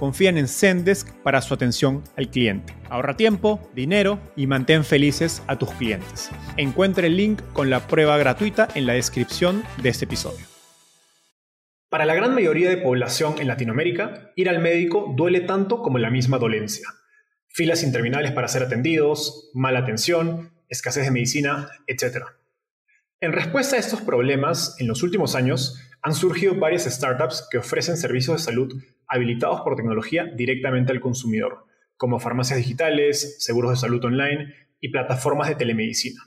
confían en Zendesk para su atención al cliente. Ahorra tiempo, dinero y mantén felices a tus clientes. Encuentre el link con la prueba gratuita en la descripción de este episodio. Para la gran mayoría de población en Latinoamérica, ir al médico duele tanto como la misma dolencia. Filas interminables para ser atendidos, mala atención, escasez de medicina, etc. En respuesta a estos problemas, en los últimos años han surgido varias startups que ofrecen servicios de salud habilitados por tecnología directamente al consumidor, como farmacias digitales, seguros de salud online y plataformas de telemedicina.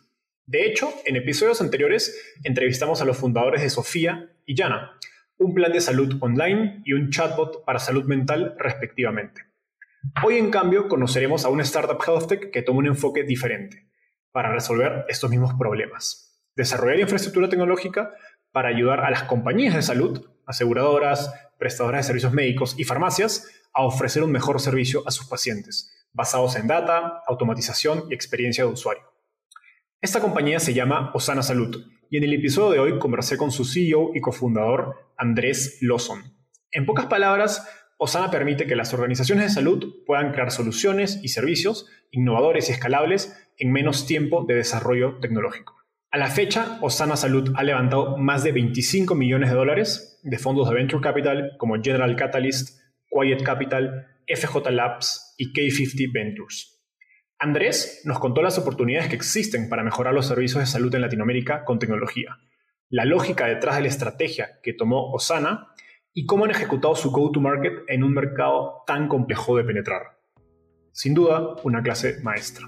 De hecho, en episodios anteriores entrevistamos a los fundadores de Sofía y Yana, un plan de salud online y un chatbot para salud mental respectivamente. Hoy, en cambio, conoceremos a una startup health tech que toma un enfoque diferente para resolver estos mismos problemas. Desarrollar infraestructura tecnológica para ayudar a las compañías de salud, aseguradoras, prestadoras de servicios médicos y farmacias a ofrecer un mejor servicio a sus pacientes, basados en data, automatización y experiencia de usuario. Esta compañía se llama Osana Salud y en el episodio de hoy conversé con su CEO y cofundador, Andrés Lawson. En pocas palabras, Osana permite que las organizaciones de salud puedan crear soluciones y servicios innovadores y escalables en menos tiempo de desarrollo tecnológico. A la fecha, Osana Salud ha levantado más de 25 millones de dólares de fondos de Venture Capital como General Catalyst, Quiet Capital, FJ Labs y K50 Ventures. Andrés nos contó las oportunidades que existen para mejorar los servicios de salud en Latinoamérica con tecnología, la lógica detrás de la estrategia que tomó Osana y cómo han ejecutado su go-to-market en un mercado tan complejo de penetrar. Sin duda, una clase maestra.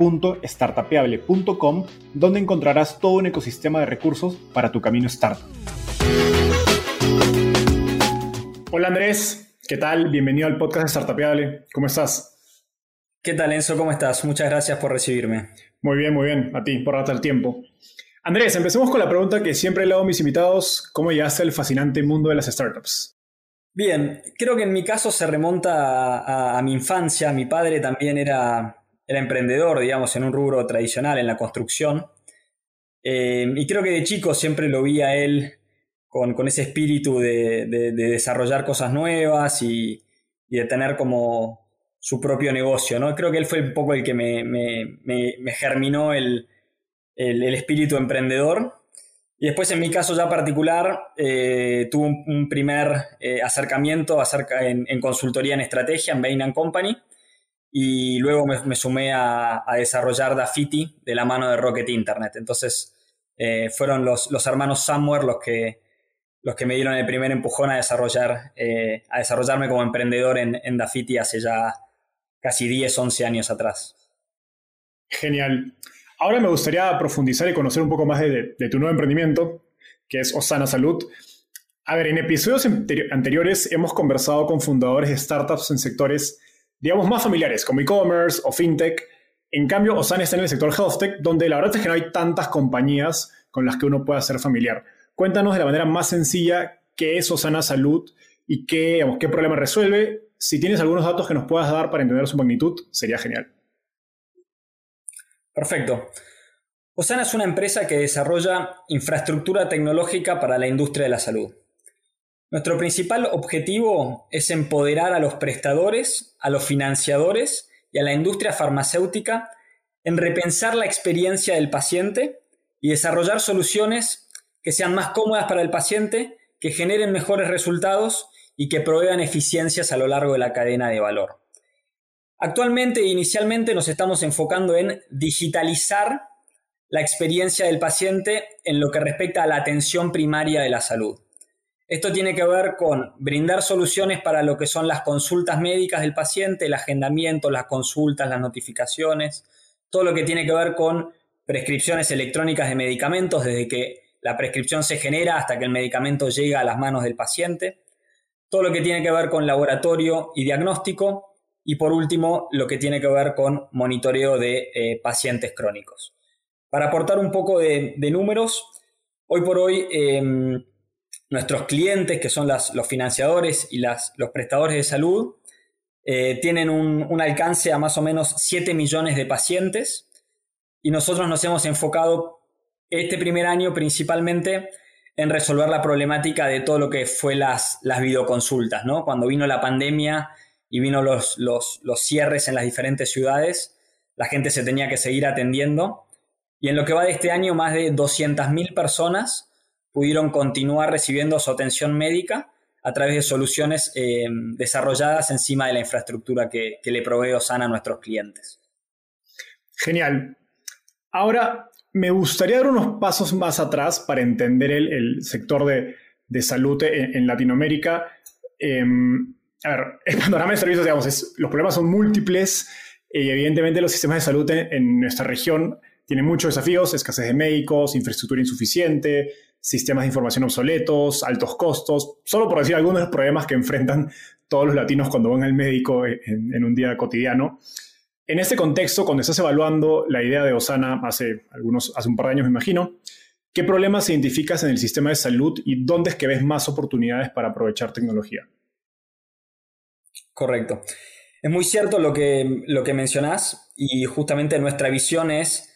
www.startapeable.com, donde encontrarás todo un ecosistema de recursos para tu camino startup. Hola Andrés, ¿qué tal? Bienvenido al podcast de Startapeable. ¿Cómo estás? ¿Qué tal Enzo? ¿Cómo estás? Muchas gracias por recibirme. Muy bien, muy bien. A ti, por darte el tiempo. Andrés, empecemos con la pregunta que siempre le hago a mis invitados. ¿Cómo llegaste al fascinante mundo de las startups? Bien, creo que en mi caso se remonta a mi infancia. Mi padre también era era emprendedor, digamos, en un rubro tradicional, en la construcción. Eh, y creo que de chico siempre lo vi a él con, ese espíritu de, desarrollar cosas nuevas y, de tener como su propio negocio, ¿no? Creo que él fue un poco el que me, germinó el, espíritu emprendedor. Y después, en mi caso ya particular, eh, un, primer eh, acercamiento acerca en, en, consultoría en estrategia en Bain Company y luego me, sumé a, desarrollar Dafiti de la mano de Rocket Internet. Entonces eh, fueron los, los, hermanos Somewhere los que, los que me dieron el primer empujón a, desarrollar, eh, a desarrollarme como emprendedor en, en Dafiti hace ya casi 10, 11 años atrás. Genial. Ahora me gustaría profundizar y conocer un poco más de, tu nuevo emprendimiento, que es Osana Salud. A ver, en episodios anteriores hemos conversado con fundadores de startups en sectores digamos, más familiares, como e-commerce o fintech, En cambio, Osana está en el sector health tech, donde la verdad es que no hay tantas compañías con las que uno pueda ser familiar. Cuéntanos de la manera más sencilla qué es Osana Salud y qué, qué problema resuelve. Si tienes algunos datos que nos puedas dar para entender su magnitud, sería genial. Perfecto. Osana es una empresa que desarrolla infraestructura tecnológica para la industria de la salud. Nuestro principal objetivo es empoderar a los prestadores, a los financiadores y a la industria farmacéutica en repensar la experiencia del paciente y desarrollar soluciones que sean más cómodas para el paciente, que generen mejores resultados y que provean eficiencias a lo largo de la cadena de valor. Actualmente inicialmente nos estamos enfocando en digitalizar la experiencia del paciente en lo que respecta a la atención primaria de la salud. Esto tiene que ver con brindar soluciones para lo que son las consultas médicas del paciente, el agendamiento, las consultas, las notificaciones, todo lo que tiene que ver con prescripciones electrónicas de medicamentos desde que la prescripción se genera hasta que el medicamento llega a las manos del paciente, todo lo que tiene que ver con laboratorio y diagnóstico y por último lo que tiene que ver con monitoreo de eh, pacientes crónicos. Para aportar un poco de, números, hoy por hoy em, nuestros clientes, que son los financiadores y los prestadores de salud, eh, tienen un, alcance a más o menos 7 millones de pacientes y nosotros nos hemos enfocado este primer año principalmente en resolver la problemática de todo lo que fue las, las videoconsultas, ¿no? Cuando vino la pandemia y vino los, los, los cierres en las diferentes ciudades, la gente se tenía que seguir atendiendo y en lo que va de este año más de 200.000 personas pudieron continuar recibiendo su atención médica a través de soluciones eh, desarrolladas encima de la infraestructura que, le provee Osana a nuestros clientes. Genial. Ahora, me gustaría dar unos pasos más atrás para entender el, sector de, salud en, Latinoamérica. Em, a ver, el panorama de servicios, digamos, los problemas son múltiples y evidentemente los sistemas de salud en, nuestra región tienen muchos desafíos, escasez de médicos, infraestructura insuficiente, sistemas de información obsoletos, altos costos, solo por decir algunos de los problemas que enfrentan todos los latinos cuando van al médico en, un día cotidiano. En este contexto, cuando estás evaluando la idea de Osana hace, algunos, hace un par de años, me imagino, ¿qué problemas identificas en el sistema de salud y dónde es que ves más oportunidades para aprovechar tecnología? Correcto. Es muy cierto lo que, lo que mencionás y justamente nuestra visión es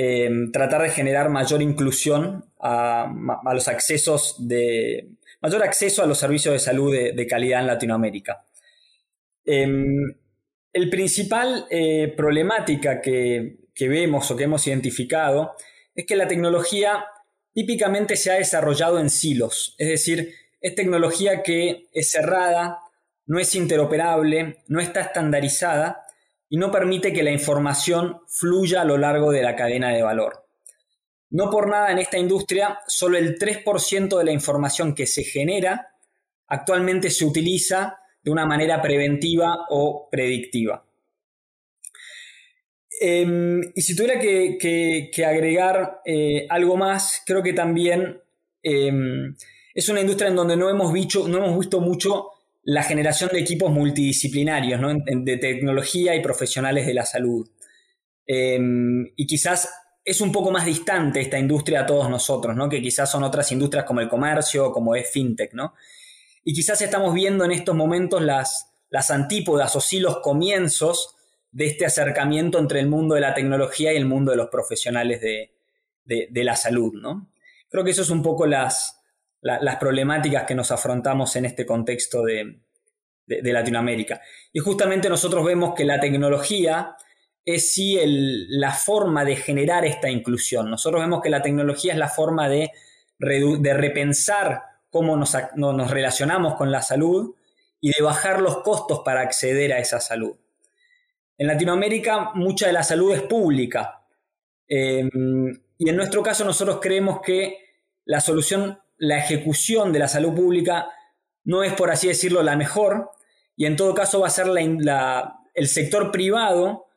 Em, tratar de generar mayor inclusión a, los accesos de. mayor acceso a los servicios de salud de, calidad en Latinoamérica. Em, el principal eh, problemática que, vemos o que hemos identificado es que la tecnología típicamente se ha desarrollado en silos, es decir, es tecnología que es cerrada, no es interoperable, no está estandarizada y no permite que la información fluya a lo largo de la cadena de valor. No por nada en esta industria, solo el 3% de la información que se genera actualmente se utiliza de una manera preventiva o predictiva. Em, y si tuviera que, agregar eh, algo más, creo que también em, es una industria en donde no hemos, no hemos visto mucho la generación de equipos multidisciplinarios, de tecnología y profesionales de la salud. Em, y quizás es un poco más distante esta industria a todos nosotros, ¿no? que quizás son otras industrias como el comercio, como es fintech. Y quizás estamos viendo en estos momentos las, las antípodas o sí los comienzos de este acercamiento entre el mundo de la tecnología y el mundo de los profesionales de, la salud. ¿no? Creo que eso es un poco las, las problemáticas que nos afrontamos en este contexto de, Latinoamérica. Y justamente nosotros vemos que la tecnología es sí la forma de generar esta inclusión. Nosotros vemos que la tecnología es la forma de, de repensar cómo nos, nos, relacionamos con la salud y de bajar los costos para acceder a esa salud. En Latinoamérica mucha de la salud es pública eh, y en nuestro caso nosotros creemos que la solución la ejecución de la salud pública no es, por así decirlo, la mejor, y en todo caso va a ser el sector privado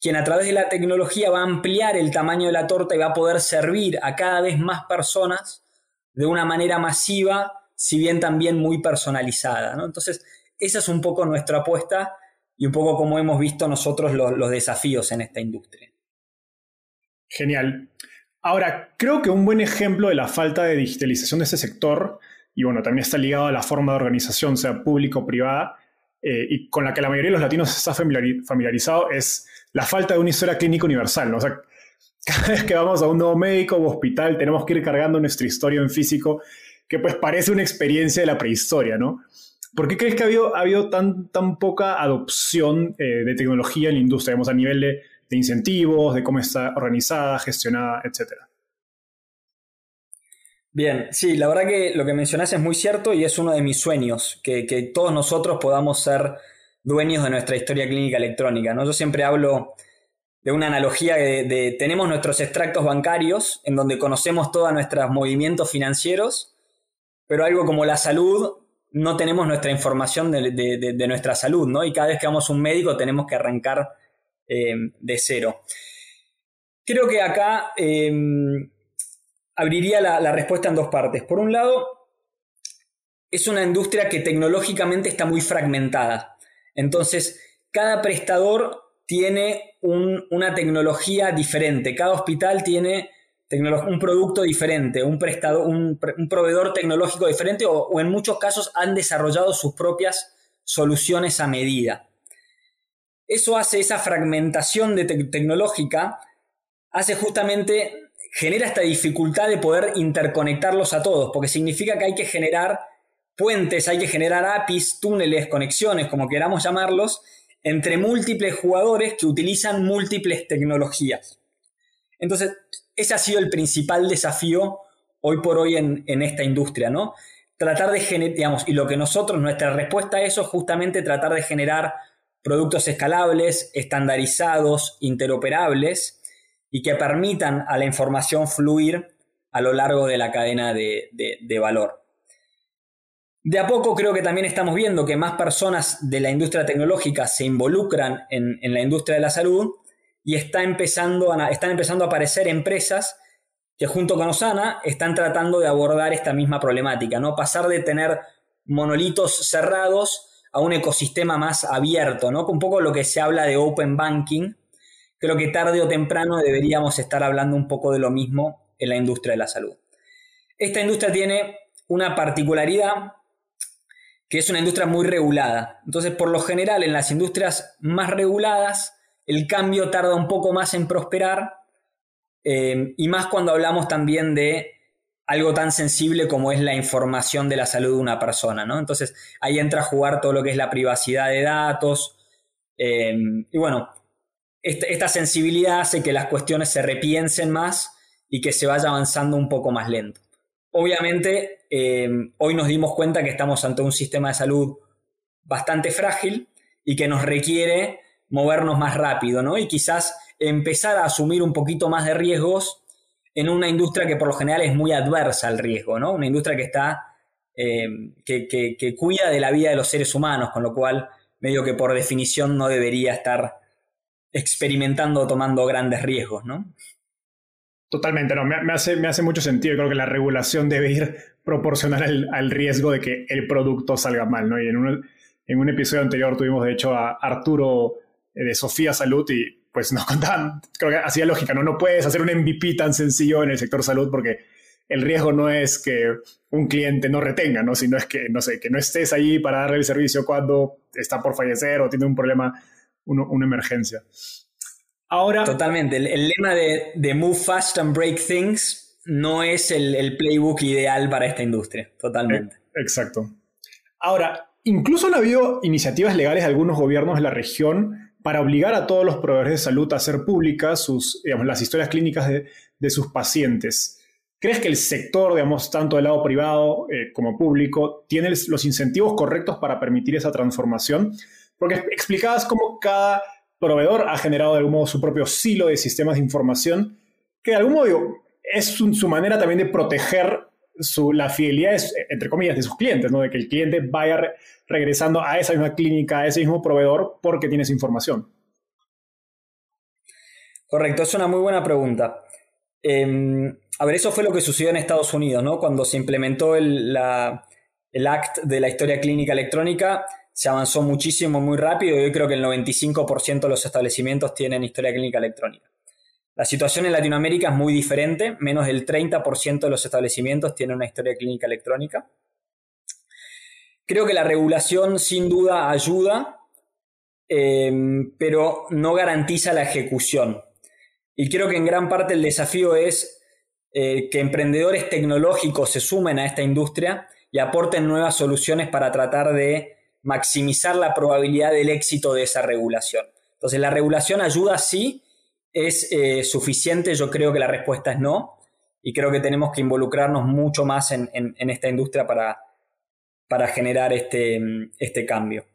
quien a través de la tecnología va a ampliar el tamaño de la torta y va a poder servir a cada vez más personas de una manera masiva, si bien también muy personalizada. Entonces, esa es un poco nuestra apuesta y un poco cómo hemos visto nosotros los, desafíos en esta industria. Genial. Ahora, creo que un buen ejemplo de la falta de digitalización de este sector, y bueno, también está ligado a la forma de organización, sea público o privada, eh, y con la que la mayoría de los latinos está familiarizado, es la falta de una historia clínica universal. O sea, cada vez que vamos a un nuevo médico o hospital tenemos que ir cargando nuestra historia en físico, que pues parece una experiencia de la prehistoria, ¿no? ¿Por qué crees que ha habido, ha habido tan, tan poca adopción eh, de tecnología en la industria, digamos, a nivel de, incentivos, de cómo está organizada, gestionada, etcétera? Bien, sí, la verdad que lo que mencionas es muy cierto y es uno de mis sueños, que, todos nosotros podamos ser dueños de nuestra historia clínica electrónica. ¿no? Yo siempre hablo de una analogía de, de, tenemos nuestros extractos bancarios en donde conocemos todos nuestros movimientos financieros, pero algo como la salud no tenemos nuestra información de, nuestra salud, ¿no? Y cada vez que vamos a un médico tenemos que arrancar eh, de cero. Creo que acá eh, abriría la, la respuesta en dos partes. Por un lado, es una industria que tecnológicamente está muy fragmentada. Entonces, cada prestador tiene una tecnología diferente, cada hospital tiene un producto diferente, un, prestado, un, proveedor tecnológico diferente o, en muchos casos han desarrollado sus propias soluciones a medida. Eso hace esa fragmentación de tecnológica, hace justamente, genera esta dificultad de poder interconectarlos a todos, porque significa que hay que generar puentes, hay que generar APIs, túneles, conexiones, como queramos llamarlos, entre múltiples jugadores que utilizan múltiples tecnologías. Entonces, ese ha sido el principal desafío hoy por hoy en, esta industria, ¿no? Tratar de generar, digamos, y lo que nosotros, nuestra respuesta a eso es justamente tratar de generar productos escalables, estandarizados, interoperables y que permitan a la información fluir a lo largo de la cadena de, valor. De a poco creo que también estamos viendo que más personas de la industria tecnológica se involucran en, en la industria de la salud y está empezando están empezando a aparecer empresas que junto con Osana están tratando de abordar esta misma problemática, ¿no? Pasar de tener monolitos cerrados a un ecosistema más abierto, ¿no? Un poco lo que se habla de open banking. Creo que tarde o temprano deberíamos estar hablando un poco de lo mismo en la industria de la salud. Esta industria tiene una particularidad que es una industria muy regulada. Entonces, por lo general, en las industrias más reguladas, el cambio tarda un poco más en prosperar eh, y más cuando hablamos también de algo tan sensible como es la información de la salud de una persona, ¿no? Entonces ahí entra a jugar todo lo que es la privacidad de datos eh, y bueno, esta, sensibilidad hace que las cuestiones se repiensen más y que se vaya avanzando un poco más lento. Obviamente, eh, hoy nos dimos cuenta que estamos ante un sistema de salud bastante frágil y que nos requiere movernos más rápido, ¿no? Y quizás empezar a asumir un poquito más de riesgos en una industria que por lo general es muy adversa al riesgo, ¿no? Una industria que está, eh, que, cuida de la vida de los seres humanos, con lo cual medio que por definición no debería estar experimentando o tomando grandes riesgos, ¿no? Totalmente, no, me, hace, me hace mucho sentido. Creo que la regulación debe ir proporcional al, riesgo de que el producto salga mal, ¿no? Y en un, en un episodio anterior tuvimos, de hecho, a Arturo eh, de Sofía Salud y pues nos contaban, creo que hacía lógica, ¿no? No puedes hacer un MVP tan sencillo en el sector salud porque el riesgo no es que un cliente no retenga, ¿no? Sino es que, no sé, que no estés ahí para darle el servicio cuando está por fallecer o tiene un problema, una emergencia. Ahora... Totalmente. El, lema de, de, Move Fast and Break Things no es el, el playbook ideal para esta industria. Totalmente. Eh, exacto. Ahora, incluso han habido iniciativas legales de algunos gobiernos de la región para obligar a todos los proveedores de salud a hacer públicas sus, digamos, las historias clínicas de, sus pacientes. ¿Crees que el sector, digamos, tanto del lado privado eh, como público, tiene los incentivos correctos para permitir esa transformación? Porque explicabas cómo cada proveedor ha generado de algún modo su propio silo de sistemas de información, que de algún modo es su, manera también de proteger la fidelidad, entre comillas, de sus clientes, ¿no? de que el cliente vaya regresando a esa misma clínica, a ese mismo proveedor, porque tienes información? Correcto, es una muy buena pregunta. Em, a ver, eso fue lo que sucedió en Estados Unidos, ¿no? Cuando se implementó el, la, el Act de la Historia Clínica Electrónica, se avanzó muchísimo, muy rápido y hoy creo que el 95% de los establecimientos tienen historia clínica electrónica. La situación en Latinoamérica es muy diferente, menos del 30% de los establecimientos tienen una historia clínica electrónica. Creo que la regulación sin duda ayuda, eh, pero no garantiza la ejecución. Y creo que en gran parte el desafío es eh, que emprendedores tecnológicos se sumen a esta industria y aporten nuevas soluciones para tratar de maximizar la probabilidad del éxito de esa regulación. Entonces, la regulación ayuda, sí, es eh, suficiente, yo creo que la respuesta es no, y creo que tenemos que involucrarnos mucho más en, esta industria para, para generar este, este, cambio.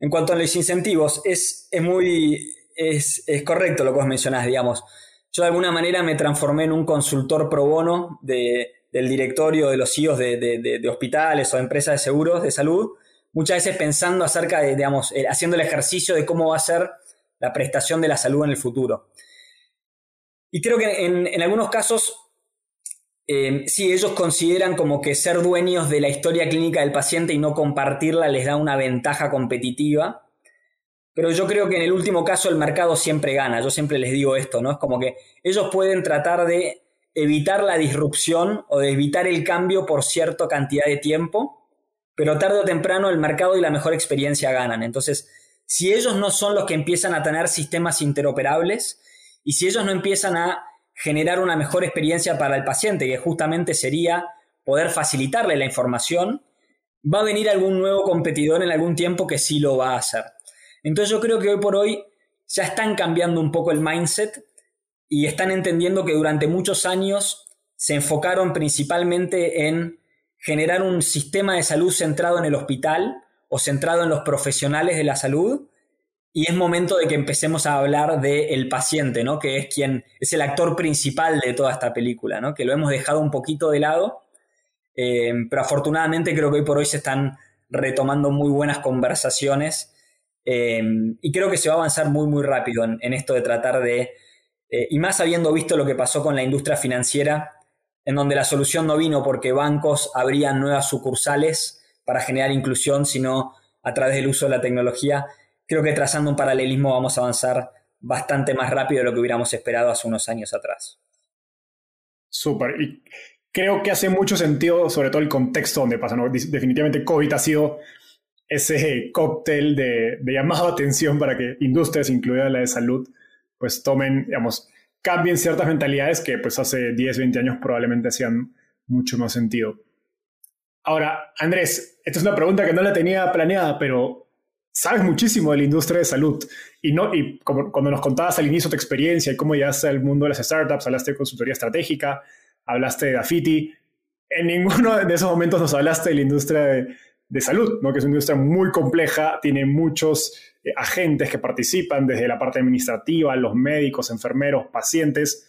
En cuanto a los incentivos, es, muy es, correcto lo que vos mencionás, digamos. Yo de alguna manera me transformé en un consultor pro bono del directorio de los CEOs de, de, hospitales o empresas de seguros de salud, muchas veces pensando acerca de, digamos, eh, haciendo el ejercicio de cómo va a ser la prestación de la salud en el futuro. Y creo que en, algunos casos, eh, sí, ellos consideran como que ser dueños de la historia clínica del paciente y no compartirla les da una ventaja competitiva. Pero yo creo que en el último caso el mercado siempre gana. Yo siempre les digo esto, ¿no? Es como que ellos pueden tratar de evitar la disrupción o de evitar el cambio por cierta cantidad de tiempo, pero tarde o temprano el mercado y la mejor experiencia ganan. Entonces, si ellos no son los que empiezan a tener sistemas interoperables y si ellos no empiezan a generar una mejor experiencia para el paciente, que justamente sería poder facilitarle la información, va a venir algún nuevo competidor en algún tiempo que sí lo va a hacer. Entonces yo creo que hoy por hoy ya están cambiando un poco el mindset y están entendiendo que durante muchos años se enfocaron principalmente en generar un sistema de salud centrado en el hospital o centrado en los profesionales de la salud. Y es momento de que empecemos a hablar del paciente, ¿no? Que es quien es el actor principal de toda esta película, ¿no? Que lo hemos dejado un poquito de lado. Eh, pero afortunadamente creo que hoy por hoy se están retomando muy buenas conversaciones. Eh, y creo que se va a avanzar muy, muy rápido en, esto de tratar de. Eh, y más habiendo visto lo que pasó con la industria financiera, en donde la solución no vino porque bancos abrían nuevas sucursales para generar inclusión, sino a través del uso de la tecnología. Creo que trazando un paralelismo vamos a avanzar bastante más rápido de lo que hubiéramos esperado hace unos años atrás. Súper. Y creo que hace mucho sentido, sobre todo el contexto donde pasa. Definitivamente COVID ha sido ese cóctel de, de llamado atención para que industrias, incluida la de salud, pues tomen, digamos, cambien ciertas mentalidades que pues hace 10, 20 años probablemente hacían mucho más sentido. Ahora, Andrés, esta es una pregunta que no la tenía planeada, pero sabes muchísimo de la industria de salud. Y, no, y cuando nos contabas al inicio tu experiencia y cómo llegaste al mundo de las startups, hablaste de consultoría estratégica, hablaste de Dafiti. En ninguno de esos momentos nos hablaste de la industria de, salud, ¿no? que es una industria muy compleja, tiene muchos eh, agentes que participan, desde la parte administrativa, los médicos, enfermeros, pacientes.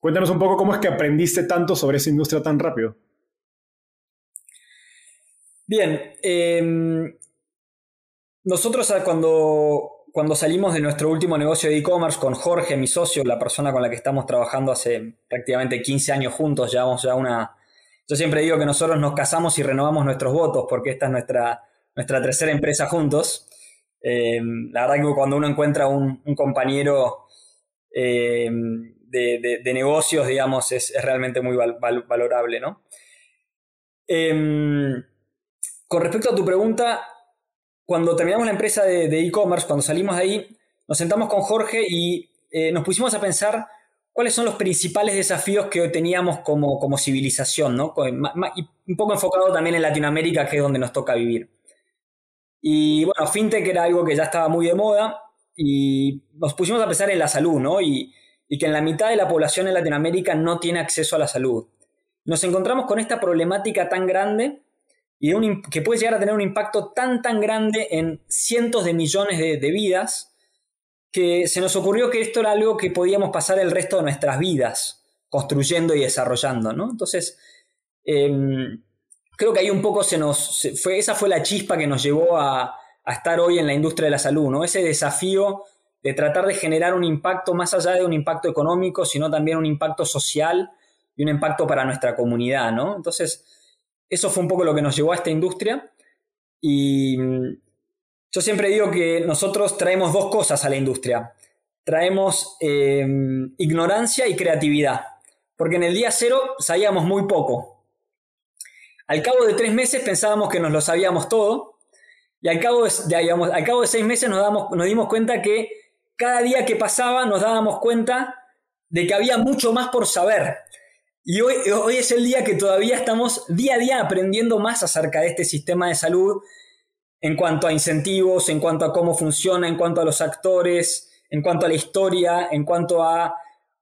Cuéntanos un poco cómo es que aprendiste tanto sobre esa industria tan rápido. Bien, em, nosotros cuando, cuando salimos de nuestro último negocio de e-commerce con Jorge, mi socio, la persona con la que estamos trabajando hace prácticamente 15 años juntos, llevamos ya una... Yo siempre digo que nosotros nos casamos y renovamos nuestros votos porque esta es nuestra, nuestra tercera empresa juntos. Em, la verdad que cuando uno encuentra un, compañero em, de, negocios, digamos, es, realmente muy valorable, ¿no? Con respecto a tu pregunta, cuando terminamos la empresa de e-commerce, cuando salimos de ahí, nos sentamos con Jorge y eh, nos pusimos a pensar cuáles son los principales desafíos que teníamos como, como civilización, ¿no? Un poco enfocado también en Latinoamérica, que es donde nos toca vivir. Y bueno, FinTech era algo que ya estaba muy de moda y nos pusimos a pensar en la salud, ¿no? Y que en la mitad de la población en Latinoamérica no tiene acceso a la salud. Nos encontramos con esta problemática tan grande y que puede llegar a tener un impacto tan tan grande en cientos de millones de, vidas que se nos ocurrió que esto era algo que podíamos pasar el resto de nuestras vidas construyendo y desarrollando, ¿no? Entonces, em, creo que ahí un poco se nos, fue, esa fue la chispa que nos llevó a, a, estar hoy en la industria de la salud, ¿no? Ese desafío de tratar de generar un impacto más allá de un impacto económico, sino también un impacto social y un impacto para nuestra comunidad, ¿no? Entonces, eso fue un poco lo que nos llevó a esta industria. Y, Yo siempre digo que nosotros traemos dos cosas a la industria. Traemos eh, ignorancia y creatividad. Porque en el día cero sabíamos muy poco. Al cabo de tres meses pensábamos que nos lo sabíamos todo. Y al cabo de, seis meses nos, nos dimos cuenta que cada día que pasaba nos dábamos cuenta de que había mucho más por saber. Y hoy, es el día que todavía estamos día a día aprendiendo más acerca de este sistema de salud en cuanto a incentivos, en cuanto a cómo funciona, en cuanto a los actores, en cuanto a la historia, en cuanto a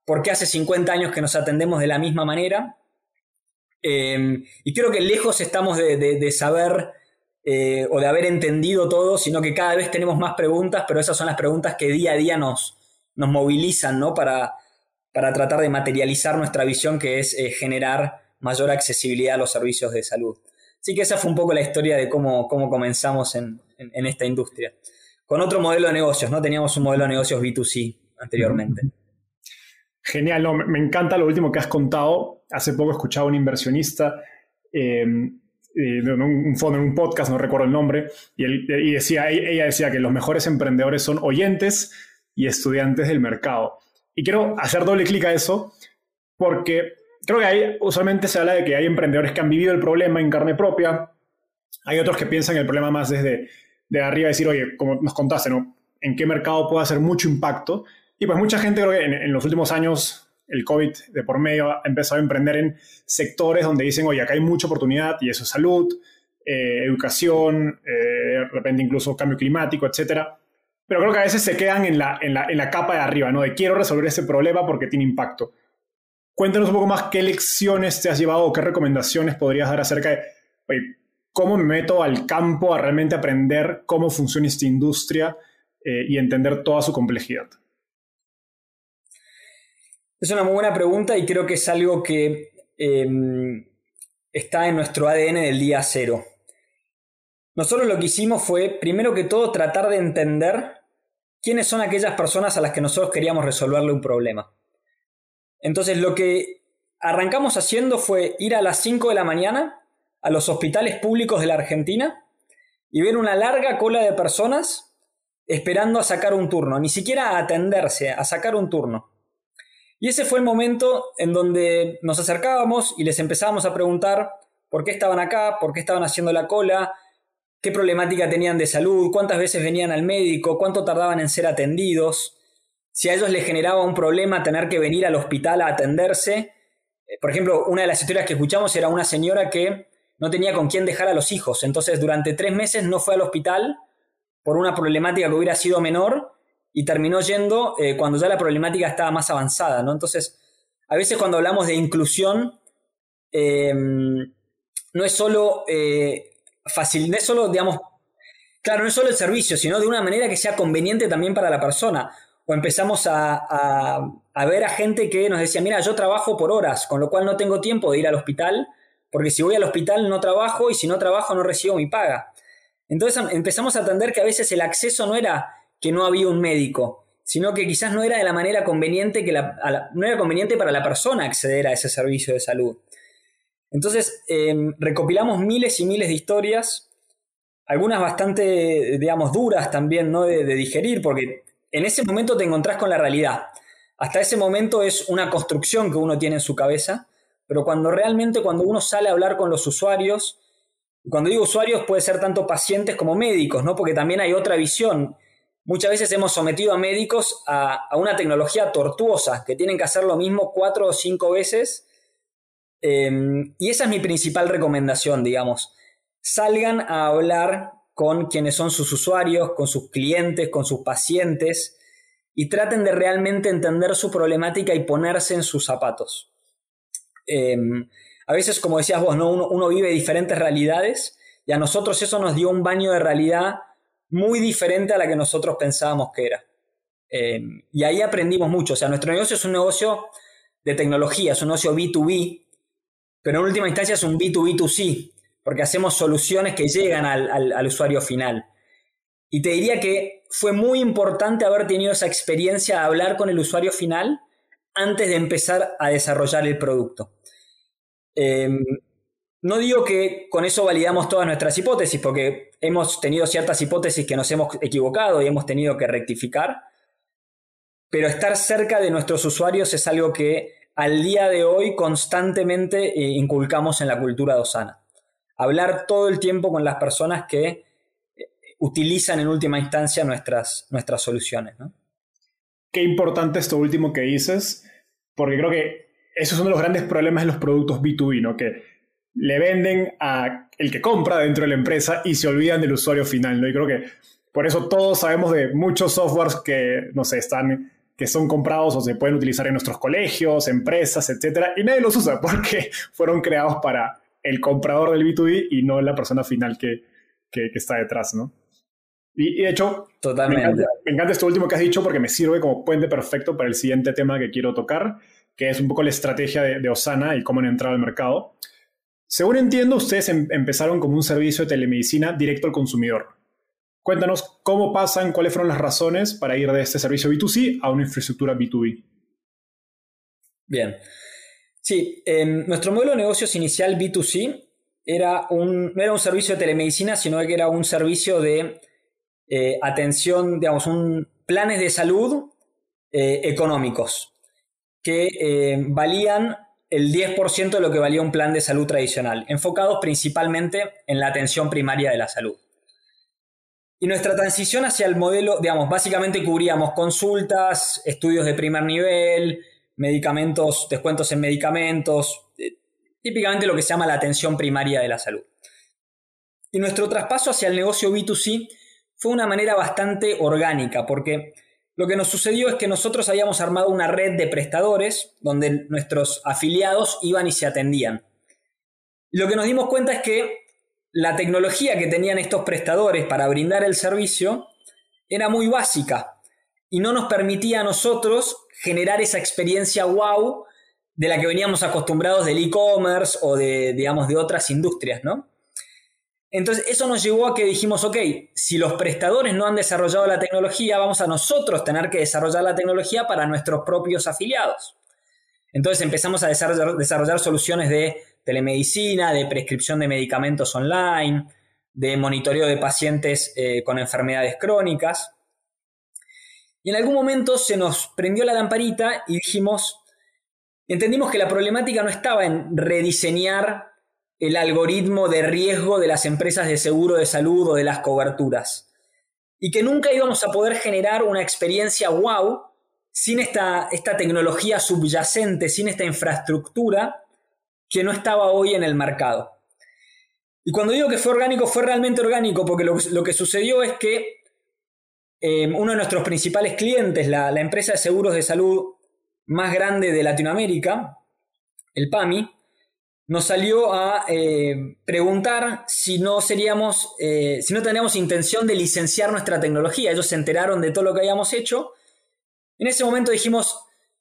por qué hace 50 años que nos atendemos de la misma manera. Em, y creo que lejos estamos de, saber eh, o de haber entendido todo, sino que cada vez tenemos más preguntas, pero esas son las preguntas que día a día nos, nos movilizan ¿no? para, para tratar de materializar nuestra visión, que es eh, generar mayor accesibilidad a los servicios de salud. Así que esa fue un poco la historia de cómo, cómo comenzamos en, esta industria. Con otro modelo de negocios, ¿no? Teníamos un modelo de negocios B2C anteriormente. Genial, me encanta lo último que has contado. Hace poco escuchaba a un inversionista em, eh, un fondo en un podcast, no recuerdo el nombre, y, y decía, ella decía que los mejores emprendedores son oyentes y estudiantes del mercado. Y quiero hacer doble clic a eso porque creo que hay, usualmente se habla de que hay emprendedores que han vivido el problema en carne propia, hay otros que piensan el problema más desde de arriba, decir, oye, como nos contaste, ¿no? ¿En qué mercado puede hacer mucho impacto? Y pues mucha gente creo que en, los últimos años el COVID de por medio ha empezado a emprender en sectores donde dicen, oye, acá hay mucha oportunidad y eso es salud, eh, educación, eh, de repente incluso cambio climático, etcétera pero creo que a veces se quedan en la, en la, capa de arriba, ¿no? De quiero resolver ese problema porque tiene impacto. Cuéntanos un poco más qué lecciones te has llevado o qué recomendaciones podrías dar acerca de cómo me meto al campo a realmente aprender cómo funciona esta industria eh, y entender toda su complejidad. Es una muy buena pregunta y creo que es algo que em, está en nuestro ADN del día cero. Nosotros lo que hicimos fue, primero que todo, tratar de entender quiénes son aquellas personas a las que nosotros queríamos resolverle un problema. Entonces lo que arrancamos haciendo fue ir a las 5 de la mañana a los hospitales públicos de la Argentina y ver una larga cola de personas esperando a sacar un turno, ni siquiera a atenderse, a sacar un turno. Y ese fue el momento en donde nos acercábamos y les empezábamos a preguntar por qué estaban acá, por qué estaban haciendo la cola, qué problemática tenían de salud, cuántas veces venían al médico, cuánto tardaban en ser atendidos, si a ellos les generaba un problema tener que venir al hospital a atenderse. Eh, por ejemplo, una de las historias que escuchamos era una señora que no tenía con quién dejar a los hijos, entonces durante tres meses no fue al hospital por una problemática que hubiera sido menor y terminó yendo eh, cuando ya la problemática estaba más avanzada, ¿no? Entonces, a veces cuando hablamos de inclusión, eh, no es solo fácil, no es solo, digamos, claro, no es solo el servicio, sino de una manera que sea conveniente también para la persona. O empezamos a, ver a gente que nos decía, mira, yo trabajo por horas, con lo cual no tengo tiempo de ir al hospital, porque si voy al hospital no trabajo y si no trabajo no recibo mi paga. Entonces empezamos a entender que a veces el acceso no era que no había un médico, sino que quizás no era de la manera conveniente que no era conveniente para la persona acceder a ese servicio de salud. Entonces, em, recopilamos miles y miles de historias, algunas bastante, digamos, duras también, ¿no? De, digerir, porque en ese momento te encontrás con la realidad. Hasta ese momento es una construcción que uno tiene en su cabeza, pero cuando realmente, cuando uno sale a hablar con los usuarios, cuando digo usuarios puede ser tanto pacientes como médicos, ¿no? Porque también hay otra visión. Muchas veces hemos sometido a médicos a una tecnología tortuosa, que tienen que hacer lo mismo cuatro o cinco veces Em, y esa es mi principal recomendación, digamos. Salgan a hablar con quienes son sus usuarios, con sus clientes, con sus pacientes y traten de realmente entender su problemática y ponerse en sus zapatos. Em, a veces, como decías vos, ¿no? uno, vive diferentes realidades y a nosotros eso nos dio un baño de realidad muy diferente a la que nosotros pensábamos que era. Em, y ahí aprendimos mucho. O sea, nuestro negocio es un negocio de tecnología, es un negocio B2B, pero en última instancia es un B2B2C, porque hacemos soluciones que llegan al, usuario final. Y te diría que fue muy importante haber tenido esa experiencia de hablar con el usuario final antes de empezar a desarrollar el producto. Em, No digo que con eso validamos todas nuestras hipótesis, porque hemos tenido ciertas hipótesis que nos hemos equivocado y hemos tenido que rectificar, pero estar cerca de nuestros usuarios es algo que al día de hoy constantemente eh, inculcamos en la cultura de Osana. Hablar todo el tiempo con las personas que eh, utilizan en última instancia nuestras, nuestras soluciones. Qué importante esto último que dices, porque creo que eso es uno de los grandes problemas de los productos B2B, ¿no? Que le venden a el que compra dentro de la empresa y se olvidan del usuario final, ¿no? Y creo que por eso todos sabemos de muchos softwares que, no sé, están que son comprados o se pueden utilizar en nuestros colegios, empresas, etcétera, y nadie los usa porque fueron creados para el comprador del B2B y no la persona final que, que, está detrás, ¿no? Y, de hecho, Totalmente. Me, encanta, esto último que has dicho porque me sirve como puente perfecto para el siguiente tema que quiero tocar, que es un poco la estrategia de, Osana y cómo han entrado al mercado. Según entiendo, ustedes em, empezaron como un servicio de telemedicina directo al consumidor. Cuéntanos cómo pasan, cuáles fueron las razones para ir de este servicio B2C a una infraestructura B2B. Bien. Sí, nuestro modelo de negocios inicial B2C era un, no era un servicio de telemedicina, sino que era un servicio de eh, atención, digamos, un, planes de salud eh, económicos que eh, valían el 10% de lo que valía un plan de salud tradicional, enfocados principalmente en la atención primaria de la salud. Y nuestra transición hacia el modelo, digamos, básicamente cubríamos consultas, estudios de primer nivel, medicamentos, descuentos en medicamentos, eh, típicamente lo que se llama la atención primaria de la salud. Y nuestro traspaso hacia el negocio B2C fue una manera bastante orgánica, porque lo que nos sucedió es que nosotros habíamos armado una red de prestadores donde nuestros afiliados iban y se atendían. lo que nos dimos cuenta es que la tecnología que tenían estos prestadores para brindar el servicio era muy básica y no nos permitía a nosotros generar esa experiencia wow de la que veníamos acostumbrados del e-commerce o de, digamos, de otras industrias, ¿no? Entonces, eso nos llevó a que dijimos, ok, si los prestadores no han desarrollado la tecnología, vamos a nosotros tener que desarrollar la tecnología para nuestros propios afiliados. Entonces empezamos a desarrollar, desarrollar soluciones de telemedicina, de prescripción de medicamentos online, de monitoreo de pacientes eh, con enfermedades crónicas. Y en algún momento se nos prendió la lamparita y dijimos, entendimos que la problemática no estaba en rediseñar el algoritmo de riesgo de las empresas de seguro de salud o de las coberturas. Y que nunca íbamos a poder generar una experiencia wow sin esta, esta tecnología subyacente, sin esta infraestructura que no estaba hoy en el mercado. Y cuando digo que fue orgánico, fue realmente orgánico, porque lo, que sucedió es que eh, uno de nuestros principales clientes, la, empresa de seguros de salud más grande de Latinoamérica, el PAMI, nos salió a eh, preguntar si no seríamos, eh, si no teníamos intención de licenciar nuestra tecnología. Ellos se enteraron de todo lo que habíamos hecho. En ese momento dijimos,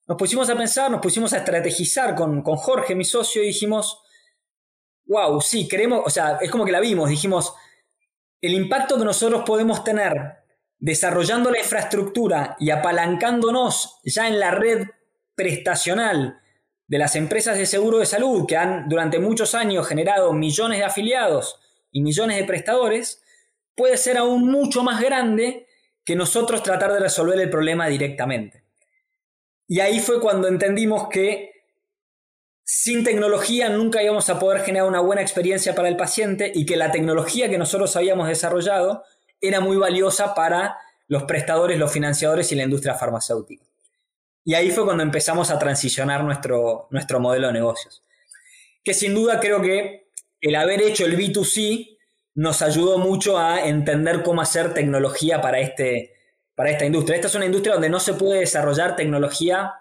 nos pusimos a pensar, nos pusimos a estrategizar con, Jorge, mi socio, y dijimos, wow, sí, queremos, o sea, es como que la vimos, dijimos, el impacto que nosotros podemos tener desarrollando la infraestructura y apalancándonos ya en la red prestacional de las empresas de seguro de salud que han durante muchos años generado millones de afiliados y millones de prestadores, puede ser aún mucho más grande que nosotros tratar de resolver el problema directamente. Y ahí fue cuando entendimos que sin tecnología nunca íbamos a poder generar una buena experiencia para el paciente y que la tecnología que nosotros habíamos desarrollado era muy valiosa para los prestadores, los financiadores y la industria farmacéutica. Y ahí fue cuando empezamos a transicionar nuestro, nuestro modelo de negocios. Que sin duda creo que el haber hecho el B2C nos ayudó mucho a entender cómo hacer tecnología para este, para esta industria. Esta es una industria donde no se puede desarrollar tecnología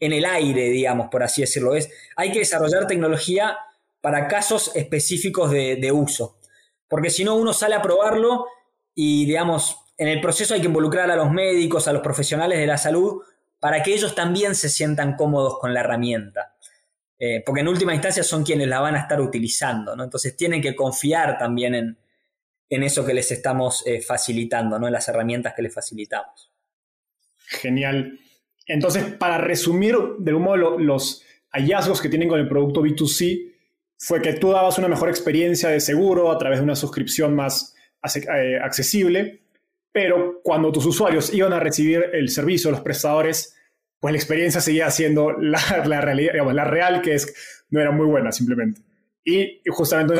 en el aire, digamos, por así decirlo. Es, hay que desarrollar tecnología para casos específicos de, uso. Porque si no, uno sale a probarlo y, digamos, en el proceso hay que involucrar a los médicos, a los profesionales de la salud, para que ellos también se sientan cómodos con la herramienta. Eh, porque en última instancia son quienes la van a estar utilizando, ¿no? Entonces tienen que confiar también en, en eso que les estamos eh, facilitando, ¿no? en las herramientas que les facilitamos. Genial. Entonces, para resumir de algún modo los hallazgos que tienen con el producto B2C, fue que tú dabas una mejor experiencia de seguro a través de una suscripción más eh, accesible, pero cuando tus usuarios iban a recibir el servicio, los prestadores, pues la experiencia seguía siendo la, la real, que es, no era muy buena simplemente. Y justamente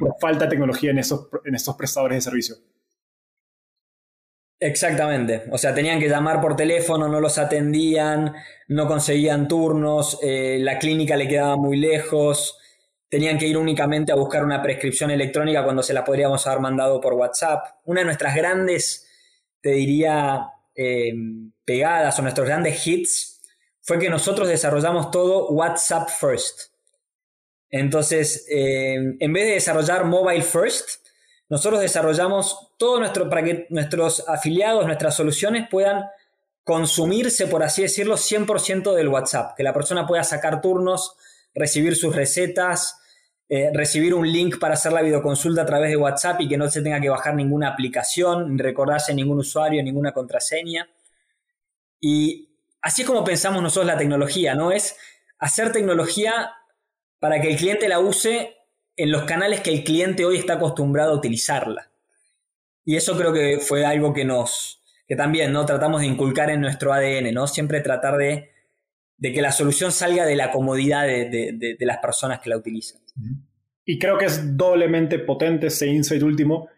por falta de tecnología en estos, en estos prestadores de servicio. Exactamente, o sea, tenían que llamar por teléfono, no los atendían, no conseguían turnos, eh, la clínica le quedaba muy lejos, tenían que ir únicamente a buscar una prescripción electrónica cuando se la podríamos haber mandado por WhatsApp. Una de nuestras grandes, te diría, eh, pegadas o nuestros grandes hits fue que nosotros desarrollamos todo WhatsApp First. Entonces, eh, en vez de desarrollar Mobile First, nosotros desarrollamos todo nuestro, para que nuestros afiliados, nuestras soluciones puedan consumirse, por así decirlo, 100% del WhatsApp, que la persona pueda sacar turnos, recibir sus recetas, eh, recibir un link para hacer la videoconsulta a través de WhatsApp y que no se tenga que bajar ninguna aplicación, recordarse ningún usuario, ninguna contraseña. Y así es como pensamos nosotros la tecnología, ¿no? Es hacer tecnología para que el cliente la use en los canales que el cliente hoy está acostumbrado a utilizarla. Y eso creo que fue algo que nos, que también, ¿no? Tratamos de inculcar en nuestro ADN, ¿no? Siempre tratar de, que la solución salga de la comodidad de, las personas que la utilizan. Y creo que es doblemente potente ese insight último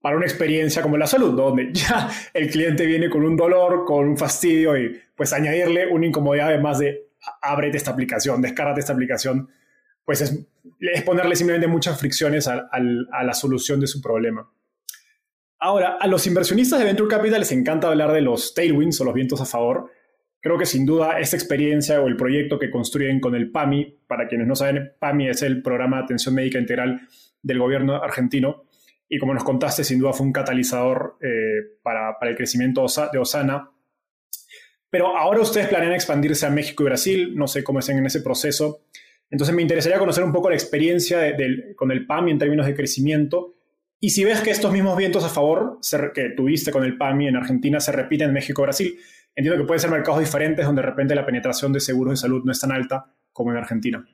para una experiencia como la salud, donde ya el cliente viene con un dolor, con un fastidio y pues añadirle una incomodidad además de ábrete esta aplicación, descárgate esta aplicación, pues es, ponerle simplemente muchas fricciones a, la solución de su problema. Ahora, a los inversionistas de Venture Capital les encanta hablar de los tailwinds o los vientos a favor. Creo que sin duda esta experiencia o el proyecto que construyen con el PAMI, para quienes no saben, PAMI es el Programa de Atención Médica Integral del gobierno argentino, y como nos contaste, sin duda fue un catalizador eh, para, para, el crecimiento de Osana. Pero ahora ustedes planean expandirse a México y Brasil, no sé cómo estén en ese proceso. Entonces me interesaría conocer un poco la experiencia con el PAMI en términos de crecimiento y si ves que estos mismos vientos a favor que tuviste con el PAMI en Argentina se repiten en México Brasil. Entiendo que pueden ser mercados diferentes donde de repente la penetración de seguros de salud no es tan alta como en Argentina.